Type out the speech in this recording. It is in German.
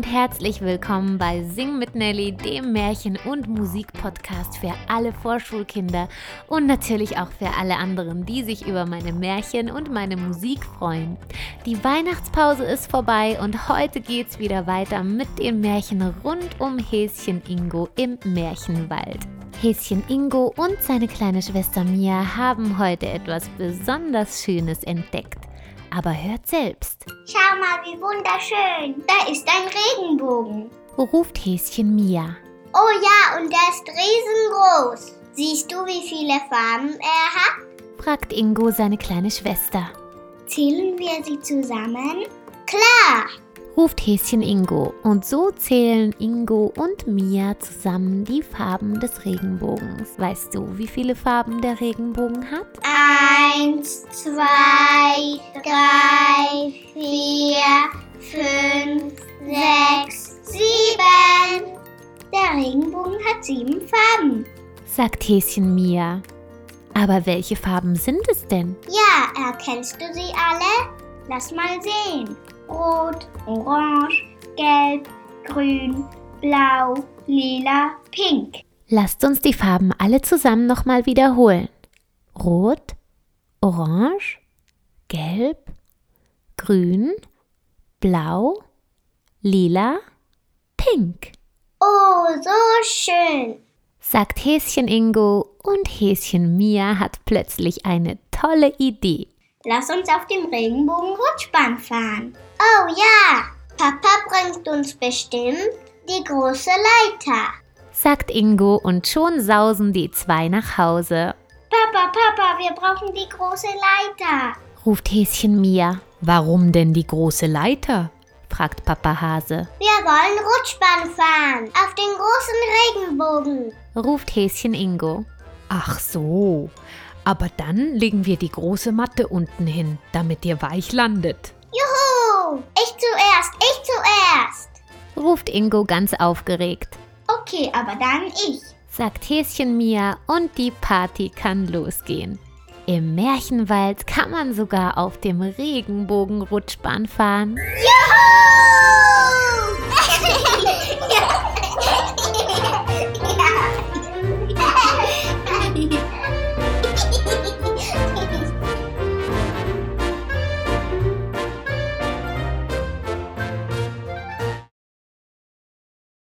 und herzlich willkommen bei Sing mit Nelly, dem Märchen- und Musikpodcast für alle Vorschulkinder und natürlich auch für alle anderen, die sich über meine Märchen und meine Musik freuen. Die Weihnachtspause ist vorbei und heute geht's wieder weiter mit den Märchen rund um Häschen Ingo im Märchenwald. Häschen Ingo und seine kleine Schwester Mia haben heute etwas besonders Schönes entdeckt. Aber hört selbst. Schau mal, wie wunderschön. Da ist ein Regenbogen. ruft Häschen Mia. Oh ja, und der ist riesengroß. Siehst du, wie viele Farben er hat? fragt Ingo seine kleine Schwester. Zählen wir sie zusammen? Klar! ruft Häschen Ingo. Und so zählen Ingo und Mia zusammen die Farben des Regenbogens. Weißt du, wie viele Farben der Regenbogen hat? Eins, zwei, drei, vier, fünf, sechs, sieben. Der Regenbogen hat sieben Farben. sagt Häschen Mia. Aber welche Farben sind es denn? Ja, erkennst du sie alle? Lass mal sehen. Rot, Orange, Gelb, Grün, Blau, Lila, Pink. Lasst uns die Farben alle zusammen nochmal wiederholen. Rot, Orange, Gelb, Grün, Blau, Lila, Pink, Oh, so schön. sagt Häschen Ingo und Häschen Mia hat plötzlich eine tolle Idee. Lass uns auf dem Regenbogen Rutschbahn fahren. Oh ja, Papa bringt uns bestimmt die große Leiter. sagt Ingo und schon sausen die zwei nach Hause, Papa, Papa, wir brauchen die große Leiter. ruft Häschen Mia. Warum denn die große Leiter? fragt Papa Hase, Wir wollen Rutschbahn fahren auf den großen Regenbogen. ruft Häschen Ingo. Ach so. Aber dann legen wir die große Matte unten hin, damit ihr weich landet. Juhu! Ich zuerst, ich zuerst. ruft Ingo ganz aufgeregt, Okay, aber dann ich. sagt Häschen Mia und die Party kann losgehen. Im Märchenwald kann man sogar auf dem Regenbogen Rutschbahn fahren. Juhu!